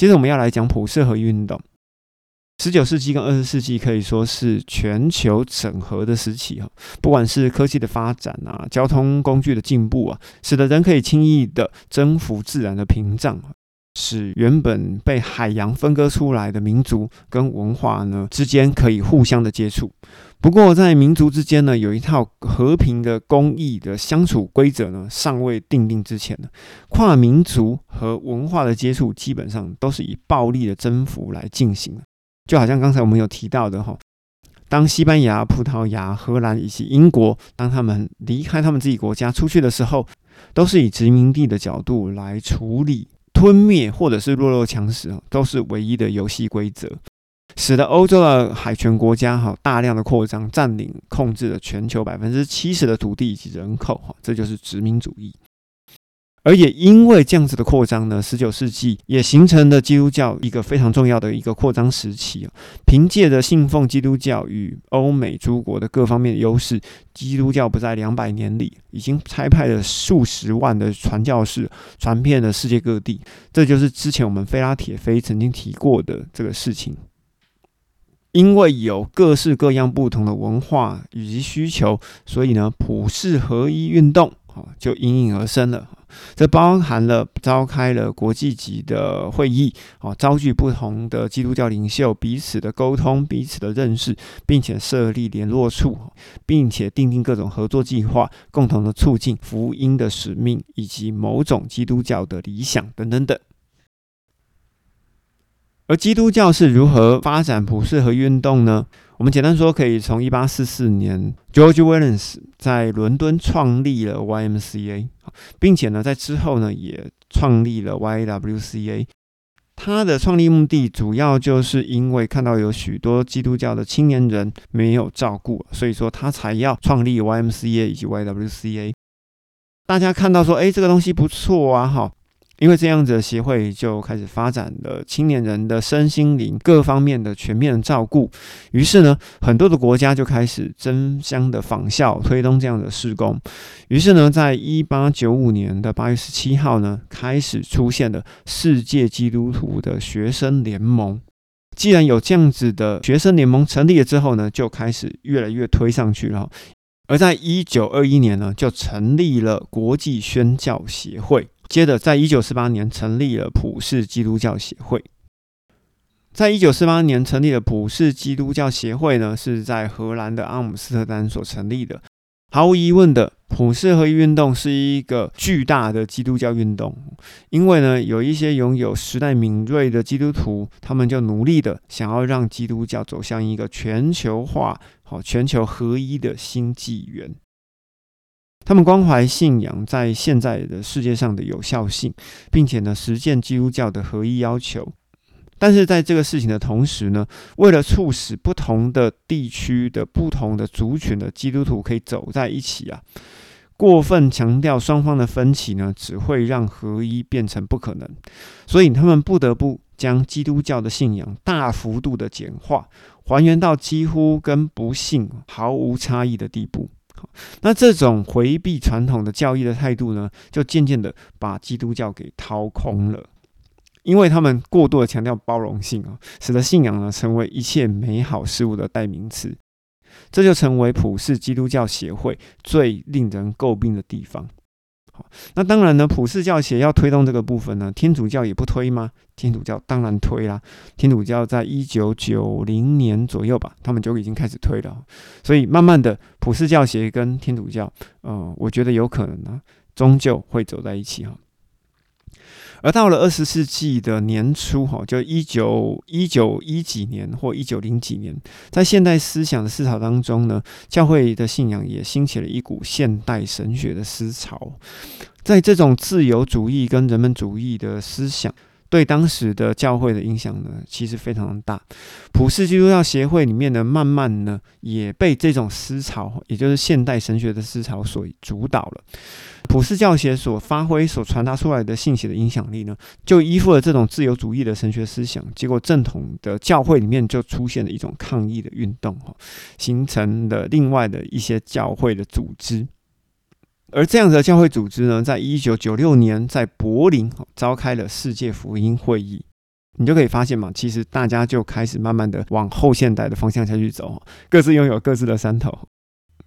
接着我们要来讲普世合一运动。十九世纪跟二十世纪可以说是全球整合的时期哈，不管是科技的发展啊，交通工具的进步啊，使得人可以轻易的征服自然的屏障，使原本被海洋分割出来的民族跟文化呢之间可以互相的接触。不过在民族之间呢，有一套和平的公益的相处规则呢，尚未定定之前呢，跨民族和文化的接触基本上都是以暴力的征服来进行的。就好像刚才我们有提到的哈，当西班牙、葡萄牙、荷兰以及英国，当他们离开他们自己国家出去的时候，都是以殖民地的角度来处理吞灭或者是弱肉强食都是唯一的游戏规则，使得欧洲的海权国家哈大量的扩张，占领控制了全球百分之七十的土地以及人口哈，这就是殖民主义。而也因为这样子的扩张呢，十九世纪也形成了基督教一个非常重要的一个扩张时期啊。凭借着信奉基督教与欧美诸国的各方面的优势，基督教不在两百年里已经差派了数十万的传教士，传遍了世界各地。这就是之前我们菲拉铁菲曾经提过的这个事情。因为有各式各样不同的文化以及需求，所以呢，普世合一运动啊就应运而生了。这包含了召开了国际级的会议，啊，召集不同的基督教领袖彼此的沟通、彼此的认识，并且设立联络处，并且订定各种合作计划，共同的促进福音的使命以及某种基督教的理想等等等。而基督教是如何发展普世和运动呢？我们简单说，可以从一八四四年，George Williams 在伦敦创立了 YMCA，并且呢，在之后呢，也创立了 YWCA。他的创立目的主要就是因为看到有许多基督教的青年人没有照顾，所以说他才要创立 YMCA 以及 YWCA。大家看到说，哎，这个东西不错啊，哈。因为这样子的协会就开始发展了青年人的身心灵各方面的全面的照顾，于是呢，很多的国家就开始争相的仿效推动这样的施工。于是呢，在一八九五年的八月十七号呢，开始出现了世界基督徒的学生联盟。既然有这样子的学生联盟成立了之后呢，就开始越来越推上去了。而在一九二一年呢，就成立了国际宣教协会。接着，在一九四八年成立了普世基督教协会。在一九四八年成立的普世基督教协会呢，是在荷兰的阿姆斯特丹所成立的。毫无疑问的，普世合一运动是一个巨大的基督教运动，因为呢，有一些拥有时代敏锐的基督徒，他们就努力的想要让基督教走向一个全球化、好全球合一的新纪元。他们关怀信仰在现在的世界上的有效性，并且呢实践基督教的合一要求。但是在这个事情的同时呢，为了促使不同的地区的不同的族群的基督徒可以走在一起啊，过分强调双方的分歧呢，只会让合一变成不可能。所以他们不得不将基督教的信仰大幅度的简化，还原到几乎跟不信毫无差异的地步。那这种回避传统的教义的态度呢，就渐渐的把基督教给掏空了，因为他们过度的强调包容性啊，使得信仰呢成为一切美好事物的代名词，这就成为普世基督教协会最令人诟病的地方。那当然呢，普世教协要推动这个部分呢，天主教也不推吗？天主教当然推啦。天主教在一九九零年左右吧，他们就已经开始推了。所以慢慢的，普世教协跟天主教，呃，我觉得有可能呢，终究会走在一起哈。而到了二十世纪的年初，哈，就一九一九一几年或一九零几年，在现代思想的思潮当中呢，教会的信仰也兴起了一股现代神学的思潮。在这种自由主义跟人文主义的思想。对当时的教会的影响呢，其实非常大。普世基督教协会里面呢，慢慢呢也被这种思潮，也就是现代神学的思潮所主导了。普世教协所发挥、所传达出来的信息的影响力呢，就依附了这种自由主义的神学思想。结果正统的教会里面就出现了一种抗议的运动，哈，形成了另外的一些教会的组织。而这样的教会组织呢，在一九九六年在柏林召开了世界福音会议。你就可以发现嘛，其实大家就开始慢慢的往后现代的方向下去走，各自拥有各自的山头。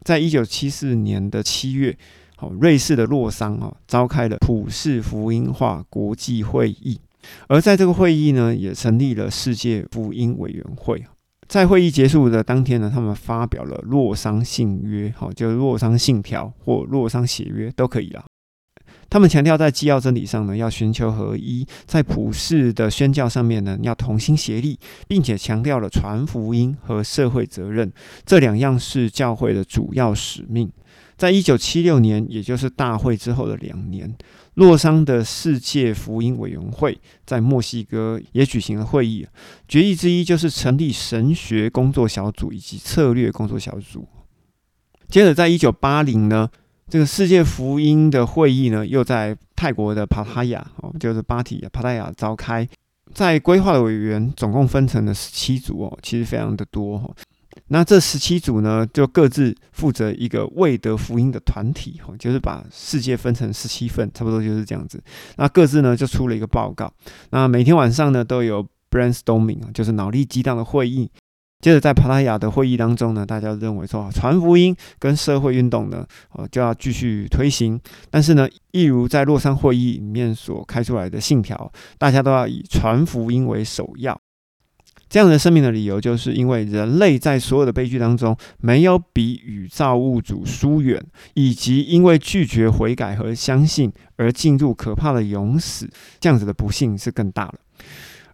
在一九七四年的七月，好，瑞士的洛桑啊，召开了普世福音化国际会议，而在这个会议呢，也成立了世界福音委员会。在会议结束的当天呢，他们发表了洛桑信约，好，就是洛桑信条或洛桑协约都可以了。他们强调，在基要真理上呢，要寻求合一；在普世的宣教上面呢，要同心协力，并且强调了传福音和社会责任这两样是教会的主要使命。在一九七六年，也就是大会之后的两年，洛桑的世界福音委员会在墨西哥也举行了会议，决议之一就是成立神学工作小组以及策略工作小组。接着，在一九八零呢。这个世界福音的会议呢，又在泰国的帕塔亚哦，就是巴提帕塔亚召开。在规划的委员总共分成了十七组哦，其实非常的多哈。那这十七组呢，就各自负责一个未得福音的团体哈，就是把世界分成十七份，差不多就是这样子。那各自呢就出了一个报告。那每天晚上呢都有 brainstorming，就是脑力激荡的会议。接着在帕拉雅的会议当中呢，大家认为说传福音跟社会运动呢，呃就要继续推行。但是呢，一如在洛桑会议里面所开出来的信条，大家都要以传福音为首要。这样的生命的理由，就是因为人类在所有的悲剧当中，没有比与造物主疏远，以及因为拒绝悔改和相信而进入可怕的永死，这样子的不幸是更大了。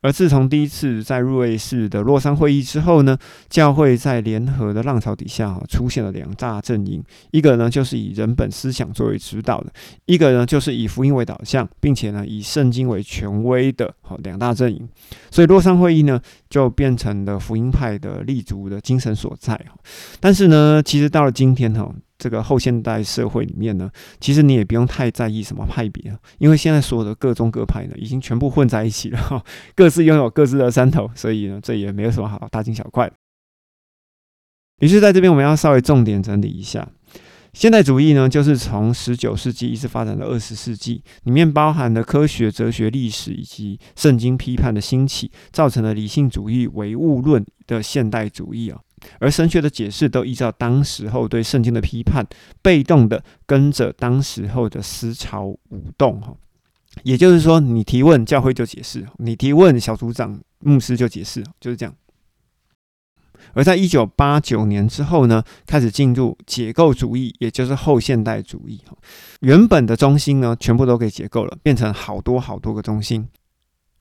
而自从第一次在瑞士的洛桑会议之后呢，教会在联合的浪潮底下哈，出现了两大阵营，一个呢就是以人本思想作为指导的，一个呢就是以福音为导向，并且呢以圣经为权威的哈两大阵营。所以洛桑会议呢就变成了福音派的立足的精神所在。但是呢，其实到了今天哈。这个后现代社会里面呢，其实你也不用太在意什么派别，因为现在所有的各宗各派呢，已经全部混在一起了，各自拥有各自的山头，所以呢，这也没有什么好大惊小怪。于是，在这边我们要稍微重点整理一下，现代主义呢，就是从十九世纪一直发展到二十世纪，里面包含了科学、哲学、历史以及圣经批判的兴起，造成了理性主义、唯物论的现代主义啊。而神学的解释都依照当时候对圣经的批判，被动的跟着当时候的思潮舞动哈。也就是说，你提问教会就解释，你提问小组长牧师就解释，就是这样。而在一九八九年之后呢，开始进入解构主义，也就是后现代主义。原本的中心呢，全部都给解构了，变成好多好多个中心。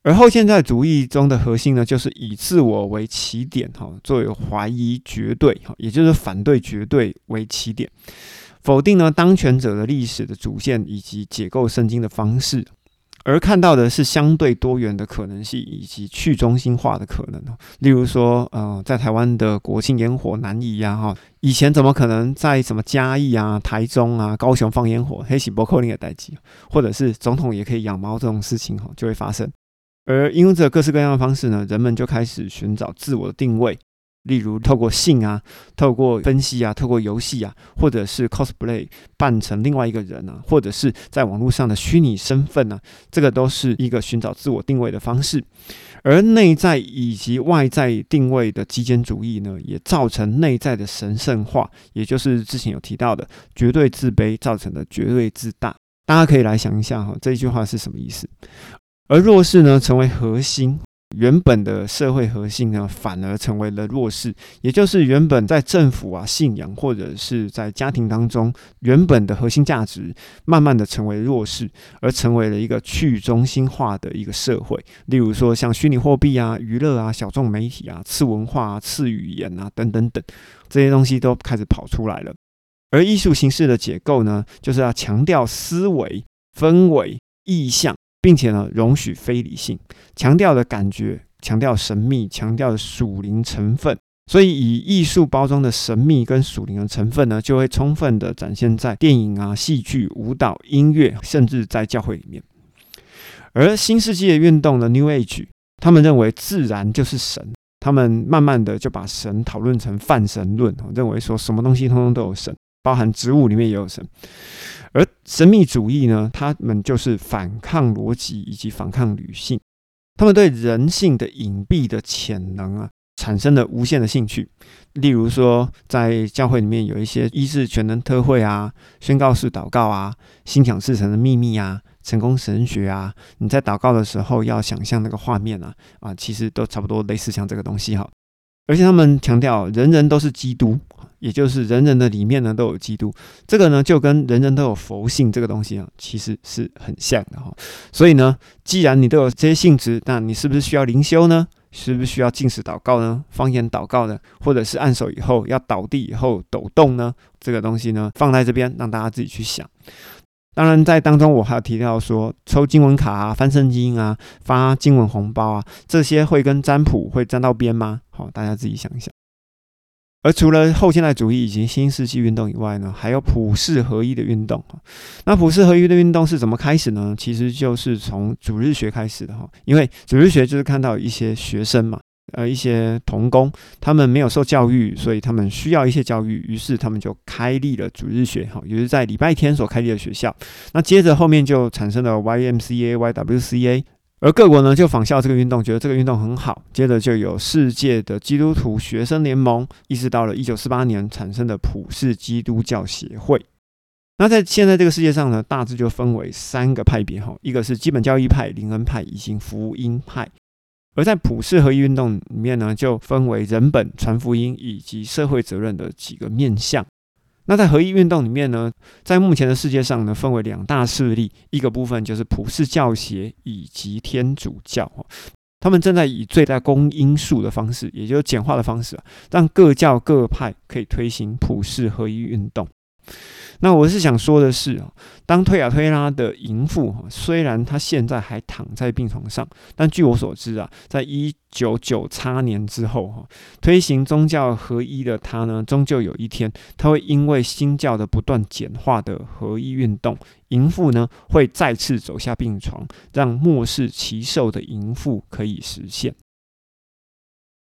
而后现代主义中的核心呢，就是以自我为起点，哈，作为怀疑绝对，哈，也就是反对绝对为起点，否定呢当权者的历史的主线以及解构圣经的方式，而看到的是相对多元的可能性以及去中心化的可能。例如说，呃，在台湾的国庆烟火南移呀，哈，以前怎么可能在什么嘉义啊、台中啊、高雄放烟火，黑喜伯克林的代际，或者是总统也可以养猫这种事情，哈，就会发生。而因着各式各样的方式呢，人们就开始寻找自我定位，例如透过性啊，透过分析啊，透过游戏啊，或者是 cosplay 扮成另外一个人啊，或者是在网络上的虚拟身份呢，这个都是一个寻找自我定位的方式。而内在以及外在定位的极简主义呢，也造成内在的神圣化，也就是之前有提到的绝对自卑造成的绝对自大。大家可以来想一下哈，这一句话是什么意思？而弱势呢，成为核心，原本的社会核心呢，反而成为了弱势，也就是原本在政府啊、信仰或者是在家庭当中原本的核心价值，慢慢的成为弱势，而成为了一个去中心化的一个社会。例如说，像虚拟货币啊、娱乐啊、小众媒体啊、次文化、啊、次语言啊等等等，这些东西都开始跑出来了。而艺术形式的解构呢，就是要强调思维、氛围、意象。并且呢，容许非理性，强调的感觉，强调神秘，强调的属灵成分。所以，以艺术包装的神秘跟属灵的成分呢，就会充分的展现在电影啊、戏剧、舞蹈、音乐，甚至在教会里面。而新世纪的运动的 New Age，他们认为自然就是神，他们慢慢的就把神讨论成泛神论，认为说什么东西通通都有神。包含植物里面也有神，而神秘主义呢，他们就是反抗逻辑以及反抗理性。他们对人性的隐蔽的潜能啊，产生了无限的兴趣。例如说，在教会里面有一些医治全能特会啊，宣告式祷告啊，心想事成的秘密啊，成功神学啊，你在祷告的时候要想象那个画面啊，啊，其实都差不多类似像这个东西哈。而且他们强调，人人都是基督。也就是人人的里面呢都有基督，这个呢就跟人人都有佛性这个东西啊，其实是很像的哈。所以呢，既然你都有这些性质，那你是不是需要灵修呢？是不是需要进食祷告呢？方言祷告呢？或者是按手以后要倒地以后抖动呢？这个东西呢放在这边让大家自己去想。当然，在当中我还有提到说，抽经文卡啊、翻圣经啊、发经文红包啊，这些会跟占卜会沾到边吗？好，大家自己想一想。而除了后现代主义以及新世纪运动以外呢，还有普世合一的运动那普世合一的运动是怎么开始呢？其实就是从主日学开始的哈。因为主日学就是看到一些学生嘛，呃，一些童工，他们没有受教育，所以他们需要一些教育，于是他们就开立了主日学哈，也是在礼拜天所开立的学校。那接着后面就产生了 YMCA、YWCA。而各国呢就仿效这个运动，觉得这个运动很好，接着就有世界的基督徒学生联盟，一直到了一九四八年产生的普世基督教协会。那在现在这个世界上呢，大致就分为三个派别哈，一个是基本教义派、灵恩派以及福音派。而在普世合一运动里面呢，就分为人本、传福音以及社会责任的几个面向。那在合一运动里面呢，在目前的世界上呢，分为两大势力，一个部分就是普世教协以及天主教，他们正在以最大公因数的方式，也就是简化的方式，让各教各派可以推行普世合一运动。那我是想说的是啊，当推亚推拉的淫妇哈，虽然她现在还躺在病床上，但据我所知啊，在一九九叉年之后哈，推行宗教合一的他呢，终究有一天，他会因为新教的不断简化的合一运动，淫妇呢会再次走下病床，让末世奇兽的淫妇可以实现。